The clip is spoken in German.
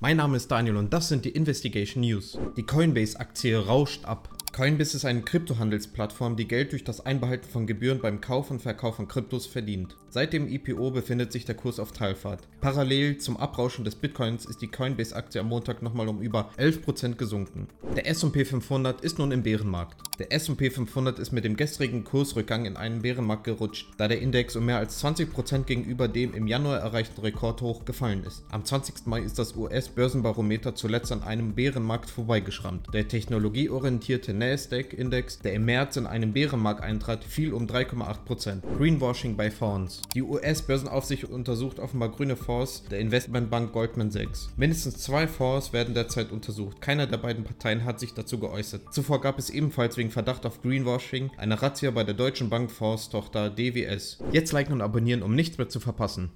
Mein Name ist Daniel und das sind die Investigation News. Die Coinbase-Aktie rauscht ab. Coinbase ist eine Kryptohandelsplattform, die Geld durch das Einbehalten von Gebühren beim Kauf und Verkauf von Kryptos verdient. Seit dem IPO befindet sich der Kurs auf Talfahrt. Parallel zum Abrauschen des Bitcoins ist die Coinbase-Aktie am Montag nochmal um über 11% gesunken. Der S&P 500 ist nun im Bärenmarkt. Der S&P 500 ist mit dem gestrigen Kursrückgang in einen Bärenmarkt gerutscht, da der Index um mehr als 20% gegenüber dem im Januar erreichten Rekordhoch gefallen ist. Am 20. Mai ist das US-Börsenbarometer zuletzt an einem Bärenmarkt vorbeigeschrammt. Der technologieorientierte Nasdaq-Index, der im März in einen Bärenmarkt eintrat, fiel um 3,8%. Greenwashing bei Fonds. Die US-Börsenaufsicht untersucht offenbar grüne Fonds der Investmentbank Goldman Sachs. Mindestens zwei Fonds werden derzeit untersucht. Keiner der beiden Parteien hat sich dazu geäußert. Zuvor gab es ebenfalls wegen Verdacht auf Greenwashing eine Razzia bei der deutschen Bankfondstochter DWS. Jetzt liken und abonnieren, um nichts mehr zu verpassen.